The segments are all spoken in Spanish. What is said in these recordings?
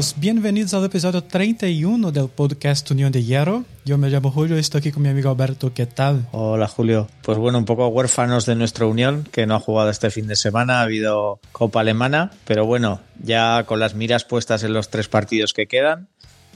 amigos, bienvenidos al episodio 31 del podcast Unión de Hierro. Yo me llamo Julio y estoy aquí con mi amigo Alberto. ¿Qué tal? Hola Julio. Pues bueno, un poco huérfanos de nuestra unión, que no ha jugado este fin de semana, ha habido Copa Alemana, pero bueno, ya con las miras puestas en los tres partidos que quedan,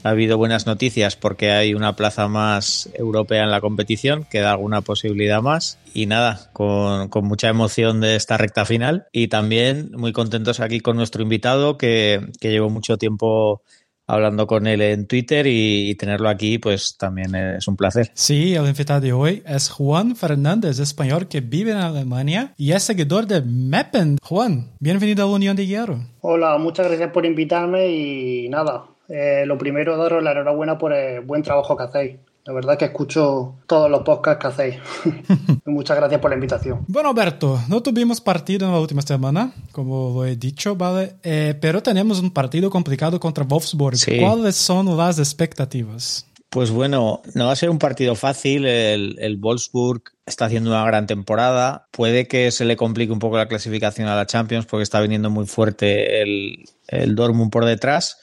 ha habido buenas noticias porque hay una plaza más europea en la competición, queda alguna posibilidad más. Y nada, con, mucha emoción de esta recta final y también muy contentos aquí con nuestro invitado que, que llevo mucho tiempo hablando con él en Twitter y, tenerlo aquí, pues también es un placer. Sí, el invitado de hoy es Juan Fernández, español que vive en Alemania y es seguidor de Meppen. Juan, bienvenido a la Unión de Hierro. Hola, muchas gracias por invitarme y nada, eh, lo primero, daros la enhorabuena por el buen trabajo que hacéis. La verdad que escucho todos los podcasts que hacéis. Muchas gracias por la invitación. Bueno, Alberto, no tuvimos partido en la última semana, como lo he dicho, ¿vale? Eh, pero tenemos un partido complicado contra Wolfsburg. ¿Cuáles son las expectativas? Pues bueno, no va a ser un partido fácil. El, el, Wolfsburg está haciendo una gran temporada. Puede que se le complique un poco la clasificación a la Champions porque está viniendo muy fuerte el, el Dortmund por detrás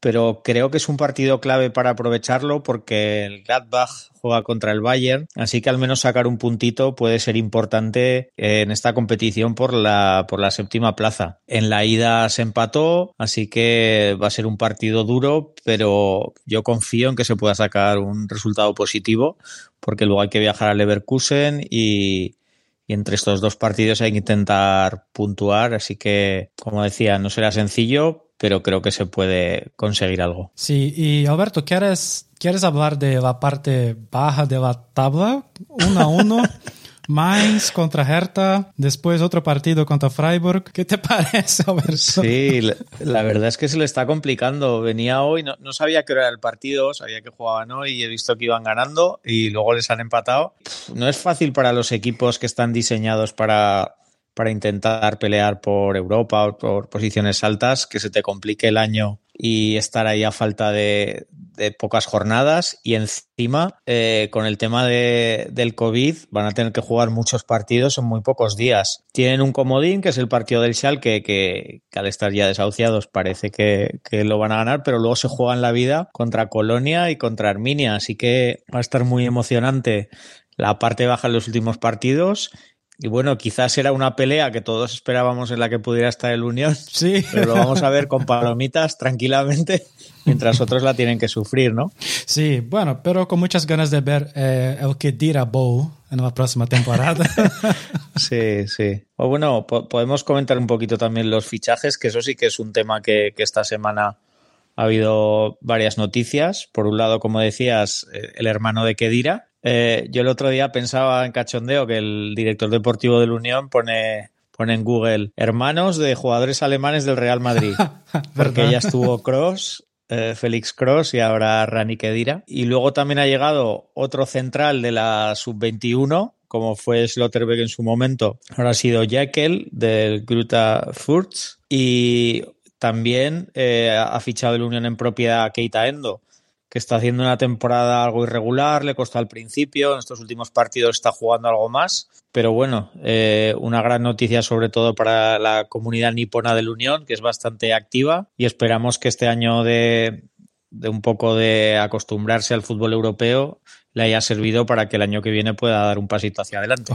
pero creo que es un partido clave para aprovecharlo porque el Gladbach juega contra el Bayern, así que al menos sacar un puntito puede ser importante en esta competición por la, por la séptima plaza. En la ida se empató, así que va a ser un partido duro, pero yo confío en que se pueda sacar un resultado positivo porque luego hay que viajar a Leverkusen y, y entre estos dos partidos hay que intentar puntuar, así que, como decía, no será sencillo, pero creo que se puede conseguir algo. Sí, y Alberto, ¿quieres, ¿quieres hablar de la parte baja de la tabla? Uno a uno. Mainz contra Hertha, después otro partido contra Freiburg. ¿Qué te parece, Alberto? Sí, la, verdad es que se le está complicando. Venía hoy, no, no, sabía qué era el partido, sabía que jugaban hoy y he visto que iban ganando y luego les han empatado. No es fácil para los equipos que están diseñados para, para intentar pelear por Europa o por posiciones altas, que se te complique el año y estar ahí a falta de, pocas jornadas y encima eh, con el tema de, del COVID van a tener que jugar muchos partidos en muy pocos días. Tienen un comodín que es el partido del Schalke que, que al estar ya desahuciados parece que, que, lo van a ganar, pero luego se juegan la vida contra Colonia y contra Arminia, así que va a estar muy emocionante la parte baja en los últimos partidos y bueno, quizás era una pelea que todos esperábamos en la que pudiera estar el Unión. Sí. Pero lo vamos a ver con palomitas tranquilamente, mientras otros la tienen que sufrir, ¿no? Sí, bueno, pero con muchas ganas de ver eh, el que dirá Bow en la próxima temporada. sí, sí. O bueno, podemos comentar un poquito también los fichajes, que eso sí que es un tema que, que esta semana ha habido varias noticias. Por un lado, como decías, eh, el hermano de Kedira, eh, yo el otro día pensaba en cachondeo que el director deportivo de la Unión pone, pone en Google hermanos de jugadores alemanes del Real Madrid. porque ya estuvo Cross, eh, Félix Cross y ahora Rani Kedira. Y luego también ha llegado otro central de la sub-21, como fue Slotterbeck en su momento. Ahora ha sido Jekyll del Gruta Furz. Y también eh, ha fichado el Unión en propiedad Keita Endo que está haciendo una temporada algo irregular, le costó al principio, en estos últimos partidos está jugando algo más, pero bueno, eh, una gran noticia sobre todo para la comunidad nipona de la Unión, que es bastante activa y esperamos que este año de, de un poco de acostumbrarse al fútbol europeo le haya servido para que el año que viene pueda dar un pasito hacia adelante.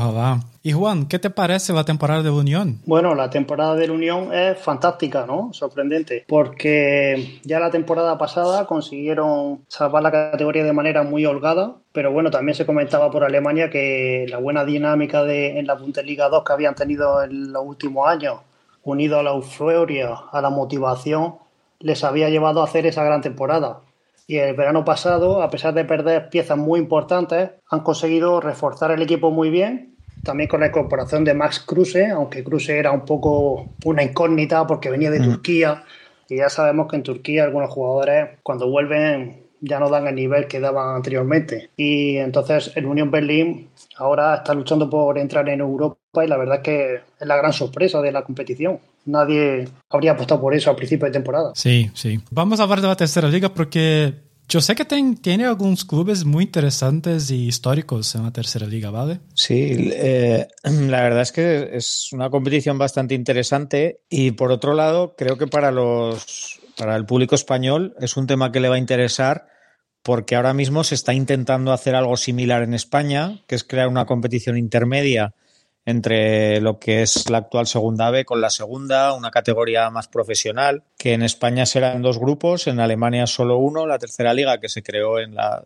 Y Juan, ¿qué te parece la temporada de la Unión? Bueno, la temporada de la Unión es fantástica, ¿no? Sorprendente, porque ya la temporada pasada consiguieron salvar la categoría de manera muy holgada, pero bueno, también se comentaba por Alemania que la buena dinámica de, en la Bundesliga 2 que habían tenido en los últimos años, unido a la euforia, a la motivación, les había llevado a hacer esa gran temporada y el verano pasado, a pesar de perder piezas muy importantes, han conseguido reforzar el equipo muy bien. También con la incorporación de Max Kruse, aunque Kruse era un poco una incógnita porque venía de mm. Turquía. Y ya sabemos que en Turquía algunos jugadores cuando vuelven ya no dan el nivel que daban anteriormente. Y entonces el Unión Berlín ahora está luchando por entrar en Europa y la verdad es que es la gran sorpresa de la competición. Nadie habría apostado por eso al principio de temporada. Sí, sí. Vamos a hablar de la tercera liga porque yo sé que tiene algunos clubes muy interesantes y históricos en la tercera liga, ¿vale? Sí, eh, la verdad es que es una competición bastante interesante y por otro lado creo que para los para el público español es un tema que le va a interesar porque ahora mismo se está intentando hacer algo similar en España, que es crear una competición intermedia entre lo que es la actual segunda B con la segunda, una categoría más profesional, que en España serán dos grupos, en Alemania solo uno, la tercera liga que se creó en la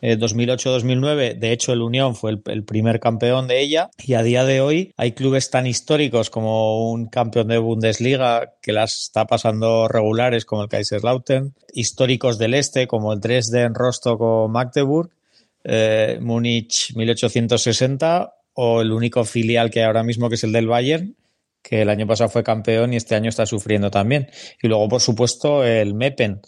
2008-2009, eh, de hecho el Unión fue el, primer campeón de ella y a día de hoy hay clubes tan históricos como un campeón de Bundesliga que las está pasando regulares como el Kaiserslautern, históricos del este como el Dresden, Rostock o Magdeburg, eh, Múnich 1860 o el único filial que hay ahora mismo que es el del Bayern que el año pasado fue campeón y este año está sufriendo también. Y luego, por supuesto, el Meppen,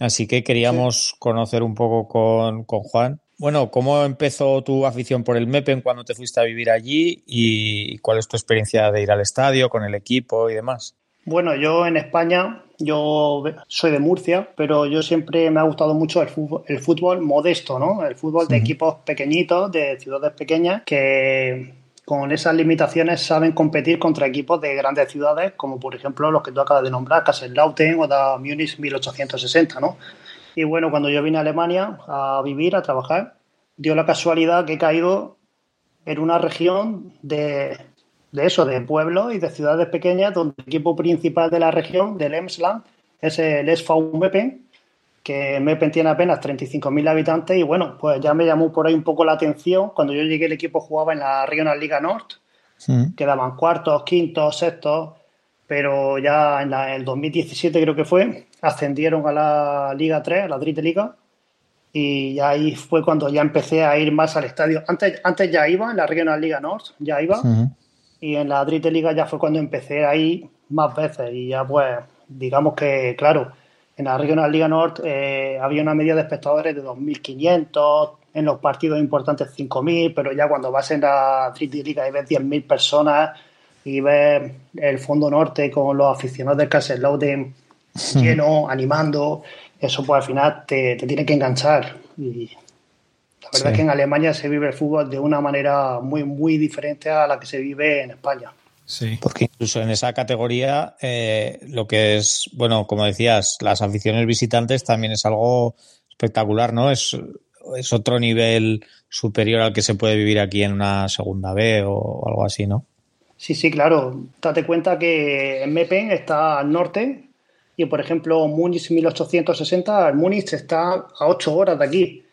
Así que queríamos conocer un poco con, Juan. Bueno, ¿cómo empezó tu afición por el MEPEN cuando te fuiste a vivir allí y cuál es tu experiencia de ir al estadio con el equipo y demás? Bueno, yo en España, yo soy de Murcia, pero yo siempre me ha gustado mucho el fútbol, el fútbol modesto, ¿no? El fútbol de equipos pequeñitos, de ciudades pequeñas, que con esas limitaciones saben competir contra equipos de grandes ciudades, como por ejemplo los que tú acabas de nombrar, Kaiserslautern o da Múnich 1860, ¿no? Y bueno, cuando yo vine a Alemania a vivir, a trabajar, dio la casualidad que he caído en una región de, de eso, de pueblos y de ciudades pequeñas, donde el equipo principal de la región, del Emsland, es el SV que Meppen tiene apenas 35.000 habitantes y bueno, pues ya me llamó por ahí un poco la atención. Cuando yo llegué el equipo jugaba en la Regional Liga Norte, quedaban cuartos, quintos, sextos, pero ya en el 2017 creo que fue, ascendieron a la Liga 3, a la Dritte Liga, y ahí fue cuando ya empecé a ir más al estadio. Antes, antes ya iba en la Regional Liga Norte, ya iba, y en la Dritte Liga ya fue cuando empecé a ir más veces. Y ya pues digamos que, claro, en la Regional Liga Norte eh, había una media de espectadores de 2.500, en los partidos importantes 5.000, pero ya cuando vas en la 3D Liga y ves 10.000 personas y ves el fondo norte con los aficionados del Kaiserslautern lleno, animando, eso pues al final te, tiene que enganchar. Y la verdad es que en Alemania se vive el fútbol de una manera muy, muy diferente a la que se vive en España. Porque incluso en esa categoría, eh, lo que es, bueno, como decías, las aficiones visitantes también es algo espectacular, ¿no? Es, es otro nivel superior al que se puede vivir aquí en una segunda B o algo así, ¿no? Sí, sí, claro. Date cuenta que en Mepen está al norte y, por ejemplo, Múnich 1860, el Múnich está a 8 horas de aquí.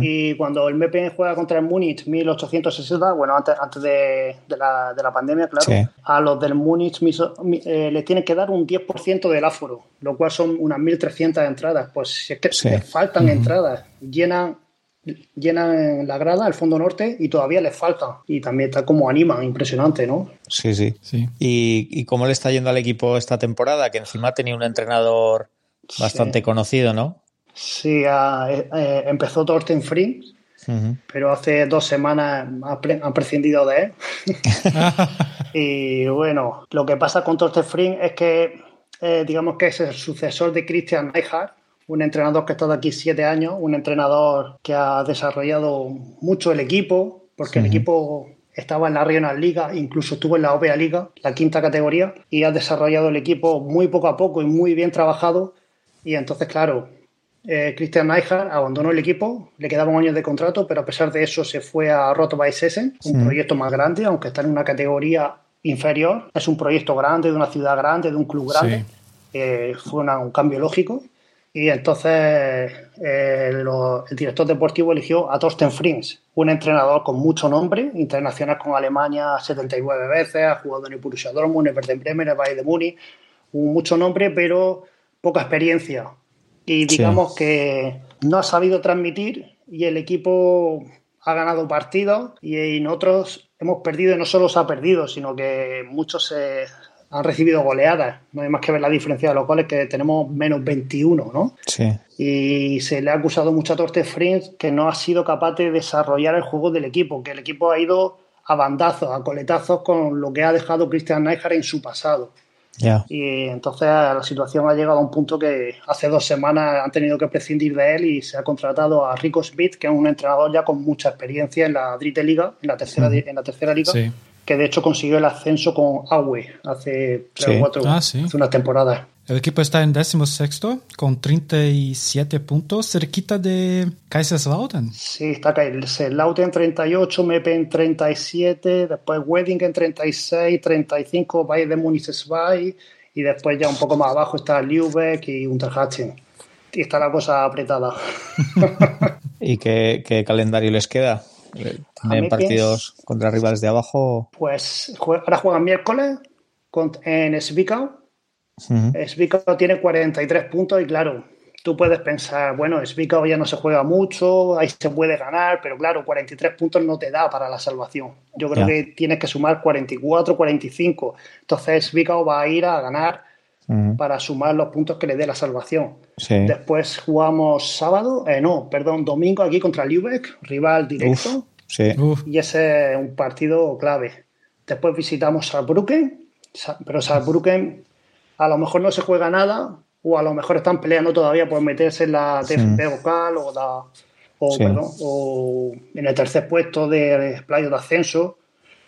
Y cuando el MEPEN juega contra el Múnich 1860, bueno, antes, antes de, la, de la pandemia, claro, a los del Múnich eh, le tienen que dar un 10% del aforo, lo cual son unas 1.300 entradas. Pues si es que les faltan entradas, llenan llenan la grada, el fondo norte, y todavía les falta. Y también está como anima, impresionante, ¿no? Sí, sí. sí. ¿Y, ¿Y, cómo le está yendo al equipo esta temporada? Que encima tenía un entrenador bastante conocido, ¿no? Sí, eh, eh, empezó Thorsten Frings, pero hace dos semanas han prescindido de él. y bueno, lo que pasa con Thorsten Frings es que, eh, digamos que es el sucesor de Christian Neihard, un entrenador que ha estado aquí siete años, un entrenador que ha desarrollado mucho el equipo, porque el equipo estaba en la Regional Liga, incluso estuvo en la OPA Liga, la quinta categoría, y ha desarrollado el equipo muy poco a poco y muy bien trabajado. Y entonces, claro, eh, Christian Neihard abandonó el equipo, le quedaba un año de contrato, pero a pesar de eso se fue a Roto Essen, un proyecto más grande, aunque está en una categoría inferior. Es un proyecto grande, de una ciudad grande, de un club grande. Eh, fue un cambio lógico. Y entonces eh, el director deportivo eligió a Thorsten Frings, un entrenador con mucho nombre, internacional con Alemania 79 veces, ha jugado en el Borussia Dortmund, en Werder Bremen, el Bayern de Múnich, mucho nombre, pero poca experiencia y digamos que no ha sabido transmitir y el equipo ha ganado partidos y en otros hemos perdido y no solo se ha perdido, sino que muchos se han recibido goleadas. No hay más que ver la diferencia de los goles que tenemos menos 21, ¿no? Sí. Y se le ha acusado mucho a Torte Frins que no ha sido capaz de desarrollar el juego del equipo, que el equipo ha ido a bandazos, a coletazos con lo que ha dejado Christian Neijard en su pasado. Y entonces la situación ha llegado a un punto que hace dos semanas han tenido que prescindir de él y se ha contratado a Rico Smith, que es un entrenador ya con mucha experiencia en la Dritte Liga, en la tercera, en la tercera liga. Que de hecho consiguió el ascenso con Aue hace tres o cuatro, Ah, hace unas temporadas. El equipo está en décimo sexto con 37 puntos, cerquita de Kaiserslautern. Sí, está Kaiserslautern en 38, Mepe en 37, después Wedding en 36, 35, Bayern de Múnich 2 y después ya un poco más abajo está Lübeck y Unterhaching. Y está la cosa apretada. ¿Y qué, qué calendario les queda? ¿Tienen partidos contra rivales de abajo? Pues ahora juegan miércoles en Svikau. Uh -huh. tiene 43 puntos y claro, tú puedes pensar, bueno, Svikau ya no se juega mucho, ahí se puede ganar, pero claro, 43 puntos no te da para la salvación. Yo creo que tienes que sumar 44, 45. Entonces Svikau va a ir a ganar uh -huh. para sumar los puntos que le dé la salvación. Sí. Después jugamos sábado, eh, no, perdón, domingo aquí contra Lübeck, rival directo. Uf, sí. Y ese es un partido clave. Después visitamos Saarbrücken, pero Saarbrücken a lo mejor no se juega nada o a lo mejor están peleando todavía por meterse en la TFP sí. vocal o, la, o, Sí. perdón, o en el tercer puesto de playo de ascenso.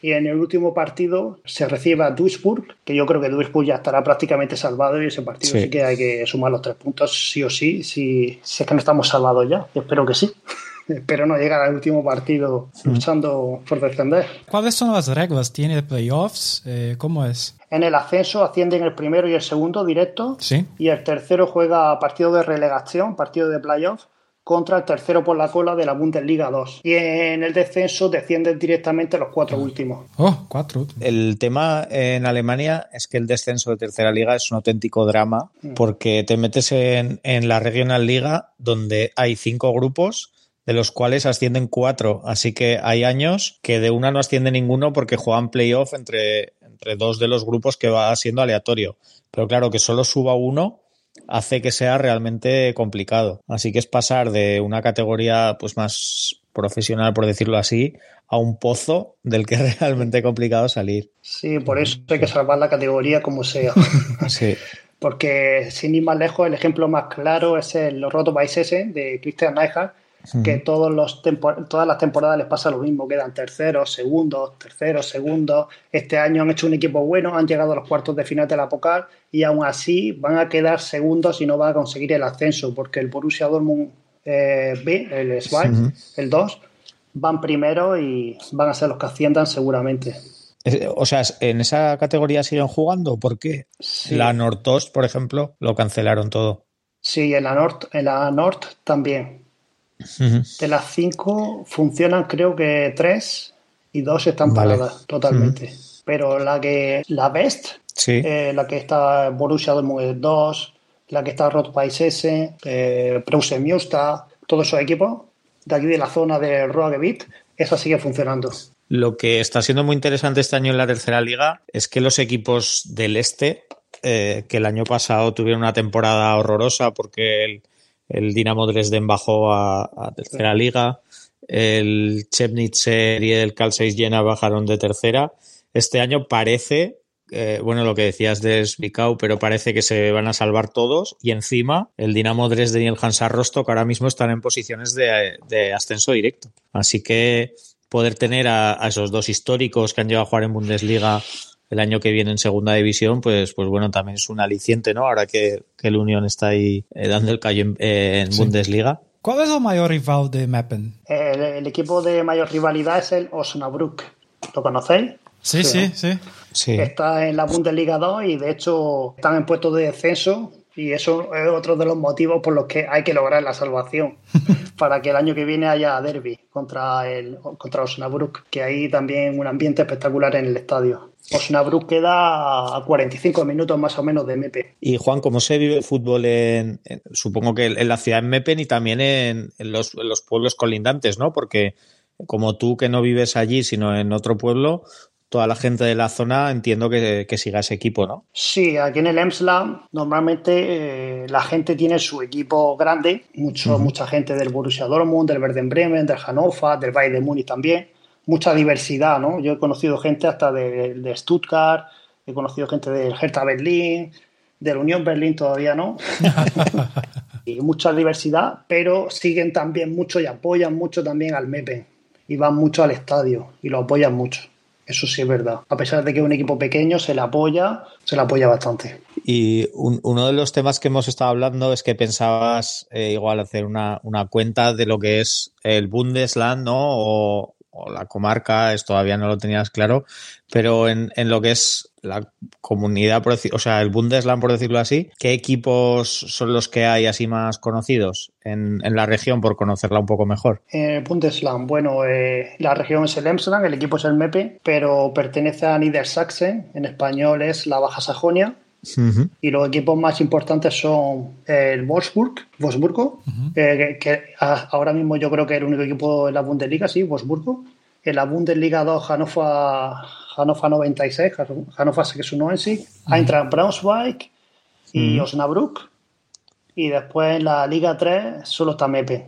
Y en el último partido se recibe a Duisburg, que yo creo que Duisburg ya estará prácticamente salvado y ese partido sí, Sí. que hay que sumar los tres puntos sí o sí, si, si es que no estamos salvados ya. Espero que sí. Espero no llegar al último partido luchando por defender. ¿Cuáles son las reglas? ¿Tiene playoffs? Eh, ¿Cómo es? En el ascenso ascienden el primero y el segundo directo. Sí. Y el tercero juega partido de relegación, partido de playoff, contra el tercero por la cola de la Bundesliga 2. Y en el descenso descienden directamente los cuatro últimos. Oh, cuatro. El tema en Alemania es que el descenso de tercera liga es un auténtico drama porque te metes en, en la Regional Liga donde hay cinco grupos de los cuales ascienden cuatro. Así que hay años que de una no asciende ninguno porque juegan playoff entre, entre dos de los grupos que va siendo aleatorio. Pero claro, que solo suba uno hace que sea realmente complicado. Así que es pasar de una categoría pues más profesional, por decirlo así, a un pozo del que es realmente complicado salir. Sí, por eso hay que salvar la categoría como sea. Sí. Porque sin ir más lejos, el ejemplo más claro es el Roto Baisese de Christian Que todos los todas las temporadas les pasa lo mismo, quedan terceros, segundos, terceros, segundos. Este año han hecho un equipo bueno, han llegado a los cuartos de final de la Pokal y aún así van a quedar segundos y no van a conseguir el ascenso, porque el Borussia Dortmund eh, B, el Schweiz, el 2, van primero y van a ser los que asciendan seguramente. O sea, en esa categoría siguen jugando. ¿Por qué? Sí. La Nordost, por ejemplo, lo cancelaron todo. Sí, en la Nord, en la Nord también. De las cinco funcionan creo que tres y dos están Vale. paradas totalmente. Pero la que la Best, Sí. eh, la que está Borussia Dortmund 2, la que está Rot Paisese, eh, Preußen Münster, todos esos equipos de aquí de la zona de Ruhrgebiet, esa sigue funcionando. Lo que está siendo muy interesante este año en la tercera liga es que los equipos del este, eh, que el año pasado tuvieron una temporada horrorosa porque el, el Dinamo Dresden bajó a, a tercera liga, el Chemnitzer y el Carl Zeiss Jena bajaron de tercera. Este año parece, eh, bueno, lo que decías de Svikau, pero parece que se van a salvar todos y encima el Dinamo Dresden y el Hansa Rostock ahora mismo están en posiciones de, de ascenso directo. Así que poder tener a, a esos dos históricos que han llegado a jugar en Bundesliga el año que viene en segunda división, pues, pues bueno, también es un aliciente, ¿no? Ahora que, que el Unión está ahí eh, dando el callo en, eh, en Sí. Bundesliga. ¿Cuál es el mayor rival de Meppen? El, el equipo de mayor rivalidad es el Osnabrück. ¿Lo conocéis? Sí, Sí, sí. Sí. Está en la Bundesliga 2 y de hecho están en puestos de descenso y eso es otro de los motivos por los que hay que lograr la salvación para que el año que viene haya derby contra el contra Osnabrück, que hay también un ambiente espectacular en el estadio. Osnabrück queda a 45 minutos más o menos de Mepe. Y Juan, ¿cómo se vive el fútbol en, en- supongo que en la ciudad de Meppen y también en, en los, en los pueblos colindantes, ¿no? Porque como tú que no vives allí, sino en otro pueblo, toda la gente de la zona entiendo que, que siga ese equipo, ¿no? Sí, aquí en el Emsland normalmente eh, la gente tiene su equipo grande, mucho, mucha gente del Borussia Dortmund, del Werder Bremen, del Hannover, del Bayern de Múnich también, mucha diversidad, ¿no? Yo he conocido gente hasta de, de Stuttgart, he conocido gente del Hertha Berlín, del Unión Berlín todavía no, y mucha diversidad, pero siguen también mucho y apoyan mucho también al Meppen y van mucho al estadio y lo apoyan mucho. Eso sí es verdad. A pesar de que es un equipo pequeño, se le apoya, se le apoya bastante. Y uno de los temas que hemos estado hablando es que pensabas eh, igual hacer una, una, cuenta de lo que es el Bundesland, ¿no? O, o la comarca, esto todavía no lo tenías claro, pero en, en lo que es la comunidad, o sea, el Bundesland, por decirlo así, ¿qué equipos son los que hay así más conocidos en, en la región por conocerla un poco mejor? El Bundesland, bueno, eh, la región es el Emsland, el equipo es el MEPE, pero pertenece a Niedersachsen, en español es la Baja Sajonia, Uh -huh. Y los equipos más importantes son el Wolfsburg, Wolfsburgo, uh -huh. eh, que, que, ahora mismo yo creo que es el único equipo en la Bundesliga, sí, Wolfsburgo. En la Bundesliga 2, Hannover, Hannover 96, Hannover 96, uh -huh. Eintracht Braunschweig y Osnabrück. Y después en la Liga 3 solo está Mepe.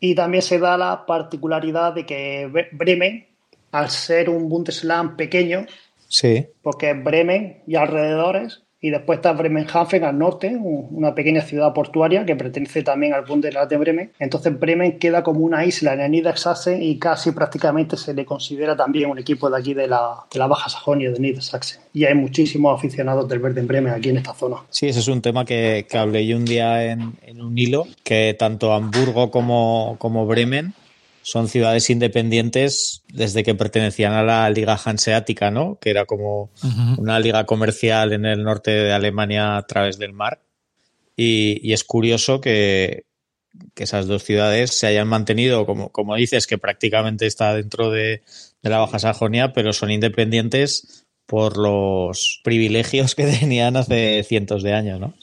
Y también se da la particularidad de que Bremen, al ser un Bundesland pequeño, sí. porque es Bremen y alrededores, y después está Bremenhaven al norte, una pequeña ciudad portuaria que pertenece también al Bundesland de Bremen. Entonces Bremen queda como una isla en el Niedersachsen y casi prácticamente se le considera también un equipo de aquí de la, de la Baja Sajonia, de Niedersachsen. Y hay muchísimos aficionados del Verde en Bremen aquí en esta zona. Sí, ese es un tema que, que hablé yo un día en, un hilo, que tanto Hamburgo como, como Bremen son ciudades independientes desde que pertenecían a la Liga Hanseática, ¿no? Que era como uh -huh. una liga comercial en el norte de Alemania a través del mar. Y, y es curioso que, que, esas dos ciudades se hayan mantenido, como, como dices, que prácticamente está dentro de, de la Baja Sajonia, pero son independientes por los privilegios que tenían hace cientos de años, ¿no?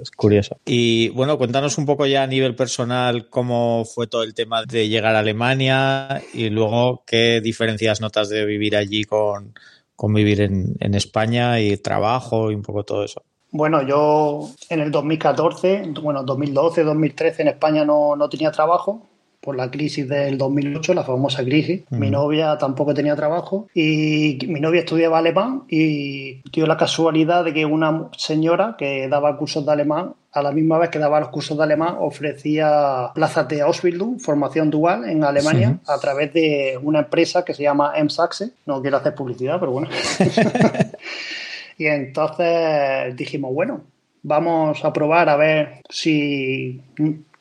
Es, curioso. Y bueno, cuéntanos un poco ya a nivel personal cómo fue todo el tema de llegar a Alemania y luego qué diferencias notas de vivir allí con, con vivir en, en España y trabajo y un poco todo eso. Bueno, yo en el 2014, bueno, 2012, 2013 en España no, no tenía trabajo, por la crisis del 2008, la famosa crisis. Uh -huh. Mi novia tampoco tenía trabajo y mi novia estudiaba alemán y dio la casualidad de que una señora que daba cursos de alemán a la misma vez que daba los cursos de alemán, ofrecía plazas de Ausbildung, formación dual en Alemania, sí. a través de una empresa que se llama M-Saxe. No quiero hacer publicidad, pero bueno. y entonces dijimos, bueno, vamos a probar a ver si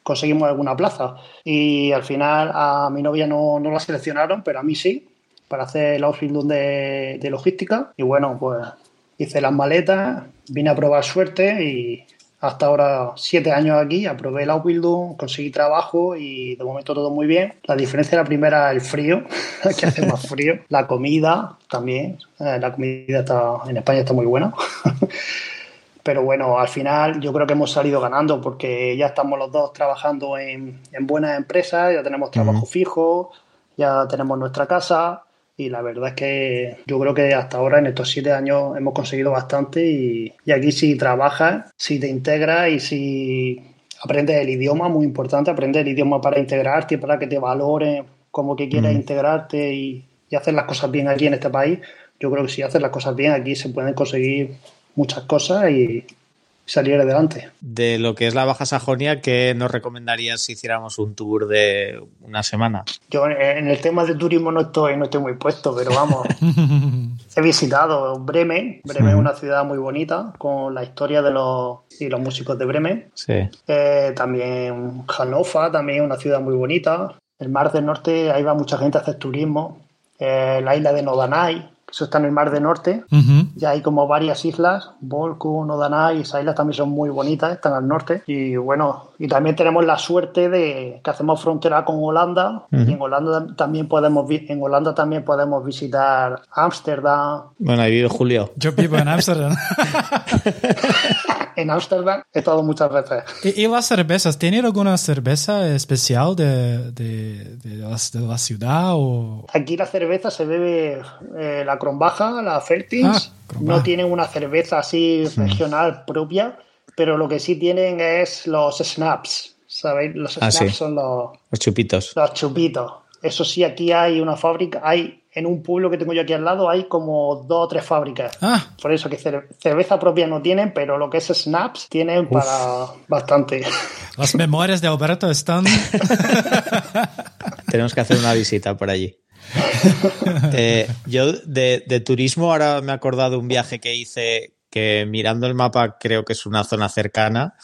conseguimos alguna plaza. Y al final a mi novia no, no la seleccionaron, pero a mí sí, para hacer el Ausbildung de, de logística. Y bueno, pues hice las maletas, vine a probar suerte y hasta ahora siete años aquí, aprobé el Ausbildung, conseguí trabajo y de momento todo muy bien. La diferencia la primera el frío, que hace más frío. La comida también, eh, la comida está, en España está muy buena. Pero bueno, al final yo creo que hemos salido ganando porque ya estamos los dos trabajando en, en buenas empresas, ya tenemos trabajo uh -huh. fijo, ya tenemos nuestra casa y la verdad es que yo creo que hasta ahora en estos siete años hemos conseguido bastante y, y aquí si trabajas, si te integras y si aprendes el idioma, muy importante, aprendes el idioma para integrarte, para que te valoren como que quieras uh -huh. integrarte y, y hacer las cosas bien aquí en este país. Yo creo que si haces las cosas bien aquí se pueden conseguir muchas cosas y salir adelante. De lo que es la Baja Sajonia, ¿qué nos recomendarías si hiciéramos un tour de una semana? Yo en el tema de turismo no estoy, no estoy muy puesto, pero vamos, he visitado Bremen. Bremen es una ciudad muy bonita, con la historia de los y los músicos de Bremen. Sí. Eh, también Hannover, también una ciudad muy bonita. El Mar del Norte, ahí va mucha gente a hacer turismo. Eh, la isla de Nodanay, eso está en el Mar del Norte. Uh -huh. Ya hay como varias islas, Volku, Nodanay, esas islas también son muy bonitas, están al norte. Y bueno, y también tenemos la suerte de que hacemos frontera con Holanda. Uh -huh. Y en Holanda también podemos en Holanda también podemos visitar Ámsterdam. Bueno, ahí vive Julio. Yo vivo en Ámsterdam. en Ámsterdam he estado muchas veces. ¿Y, ¿Y, las cervezas? ¿Tiene alguna cerveza especial de, de, de, la, de la, ciudad? O... Aquí la cerveza se bebe eh, la Kronbaja, la Feltins. Ah, no tienen una cerveza así regional mm. propia, pero lo que sí tienen es los snaps. ¿Sabéis? Los snaps ah, sí. son los, los chupitos. Los chupitos. Eso sí, aquí hay una fábrica, hay en un pueblo que tengo yo aquí al lado hay como dos o tres fábricas. Ah. Por eso que cerveza propia no tienen, pero lo que es snaps tienen Uf. para bastante. Las memorias de Alberto están. Tenemos que hacer una visita por allí. Eh, yo de, de, turismo ahora me he acordado un viaje que hice que mirando el mapa creo que es una zona cercana.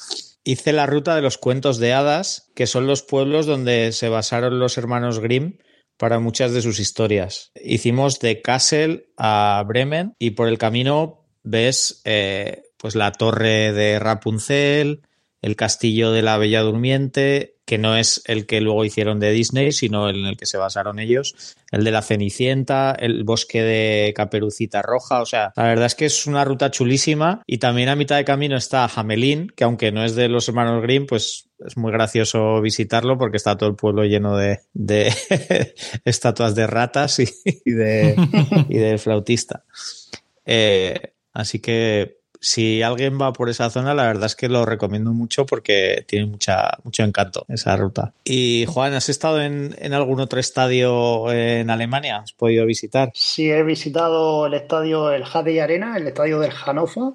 Hice la ruta de los cuentos de hadas, que son los pueblos donde se basaron los hermanos Grimm para muchas de sus historias. Hicimos de Kassel a Bremen y por el camino ves eh, pues la torre de Rapunzel, el castillo de la Bella Durmiente, que no es el que luego hicieron de Disney, sino el en el que se basaron ellos, el de la Cenicienta, el bosque de Caperucita Roja, o sea, la verdad es que es una ruta chulísima y también a mitad de camino está Hamelin, que aunque no es de los hermanos Grimm, pues es muy gracioso visitarlo porque está todo el pueblo lleno de, estatuas de ratas y, de, y de flautista. Eh, así que si alguien va por esa zona, la verdad es que lo recomiendo mucho porque tiene mucha, mucho encanto esa ruta. Y Juan, ¿has estado en, algún otro estadio en Alemania? ¿Has podido visitar? Sí, he visitado el estadio, el Hade Arena, el estadio del Hannover.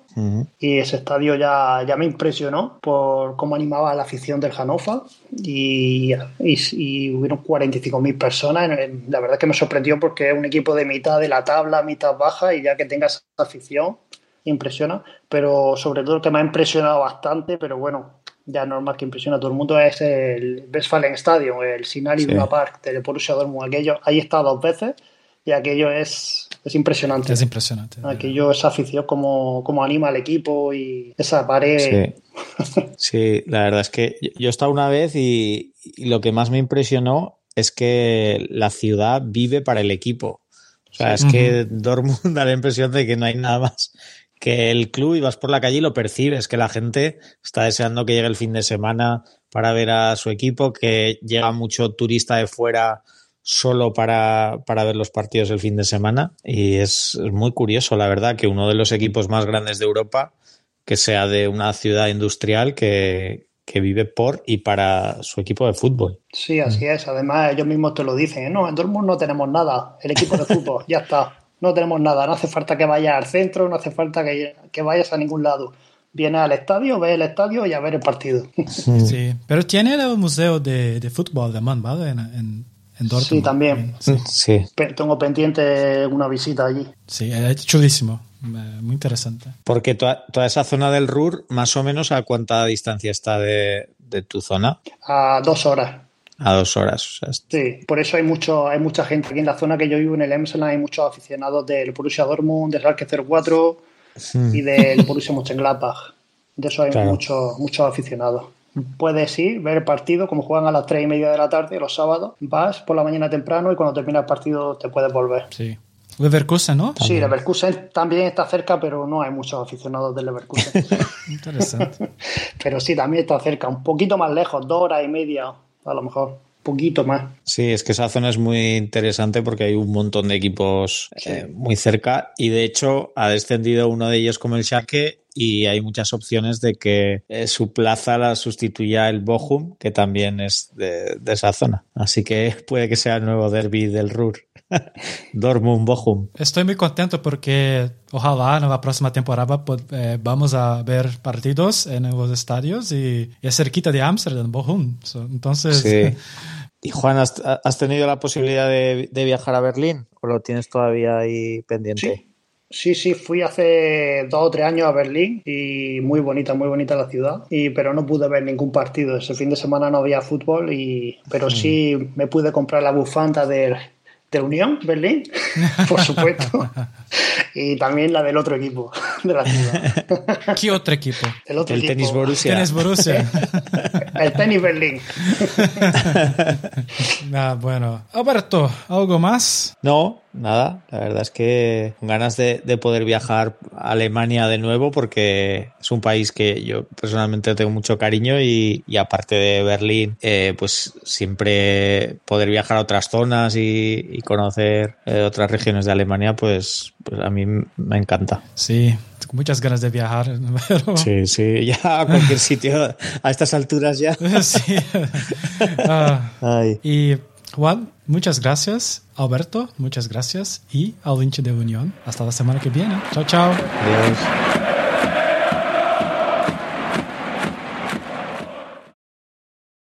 Y ese estadio ya, ya me impresionó por cómo animaba la afición del Hannover. Y, y, hubieron 45.000 personas. La verdad es que me sorprendió porque es un equipo de mitad de la tabla, mitad baja, y ya que tengas afición, impresiona, pero sobre todo el que me ha impresionado bastante, pero bueno, ya normal que impresiona a todo el mundo, es el Westfalen Stadium, el Sinari sí. Park del Borussia Dortmund. Aquello, ahí he estado dos veces y aquello es, es impresionante. Es impresionante. Aquello, esa afición, como, como anima al equipo y esa pared. Sí. la verdad es que yo he estado una vez y, y lo que más me impresionó es que la ciudad vive para el equipo. O sea, es que Dortmund da la impresión de que no hay nada más que el club y vas por la calle y lo percibes, que la gente está deseando que llegue el fin de semana para ver a su equipo, que llega mucho turista de fuera solo para, para ver los partidos el fin de semana. Y es, es, muy curioso, la verdad, que uno de los equipos más grandes de Europa, que sea de una ciudad industrial que, que vive por y para su equipo de fútbol. Sí, así es. Además, ellos mismos te lo dicen. No, en Dortmund no tenemos nada. El equipo de fútbol, ya está no tenemos nada, no hace falta que vayas al centro, no hace falta que, que vayas a ningún lado. Vienes al estadio, ves el estadio y a ver el partido. Sí, pero tiene el museo de, de fútbol de Man, ¿vale? En, en, Dortmund. Sí, también. Sí. Tengo pendiente una visita allí. Sí, es chulísimo. Muy interesante. Porque toda, toda esa zona del Ruhr, más o menos, ¿a cuánta distancia está de, de tu zona? A dos horas a dos horas. sí, por eso hay mucho, hay mucha gente aquí en la zona que yo vivo en el Emsland, hay muchos aficionados del Borussia Dortmund, del Schalke 04 y del Borussia Mönchengladbach. De eso hay muchos, muchos aficionados. Puedes ir, ver el partido, como juegan a las tres y media de la tarde los sábados, vas por la mañana temprano y cuando termina el partido te puedes volver. Sí. Leverkusen, ¿no? Sí, Leverkusen también está cerca, pero no hay muchos aficionados del Leverkusen. Interesante. pero sí, también está cerca, un poquito más lejos, dos horas y media a lo mejor poquito más. Sí, es que esa zona es muy interesante porque hay un montón de equipos sí. eh, muy cerca y de hecho ha descendido uno de ellos como el Schalke y hay muchas opciones de que eh, su plaza la sustituya el Bochum, que también es de, de, esa zona. Así que puede que sea el nuevo derby del Ruhr. Dortmund, Bochum. Estoy muy contento porque ojalá en la próxima temporada pues, eh, vamos a ver partidos en los estadios y, y es cerquita de Amsterdam, Bochum. So, entonces... Sí. Y Juan, ¿has, ¿has, tenido la posibilidad de, de, viajar a Berlín o lo tienes todavía ahí pendiente? Sí. Sí, sí, fui hace dos o tres años a Berlín y muy bonita, muy bonita la ciudad, y, pero no pude ver ningún partido. Ese fin de semana no había fútbol, y, pero sí me pude comprar la bufanda del, de Unión Berlín, por supuesto, y también la del otro equipo de la ciudad. ¿Qué otro equipo? El, otro el equipo. tenis Borussia. Tenis Borussia. el tenis Berlín. bueno, Alberto, ¿algo más? No, nada, la verdad es que con ganas de, de, poder viajar a Alemania de nuevo porque es un país que yo personalmente tengo mucho cariño y, y aparte de Berlín, eh, pues siempre poder viajar a otras zonas y, y conocer eh, otras regiones de Alemania, pues, pues a mí me encanta. Sí, muchas ganas de viajar. Pero... Sí, sí, ya a cualquier sitio, a estas alturas ya. sí. Ah, y Juan, muchas gracias. Alberto, muchas gracias. Y al hincha de Unión. Hasta la semana que viene. Chao, chao. Adiós.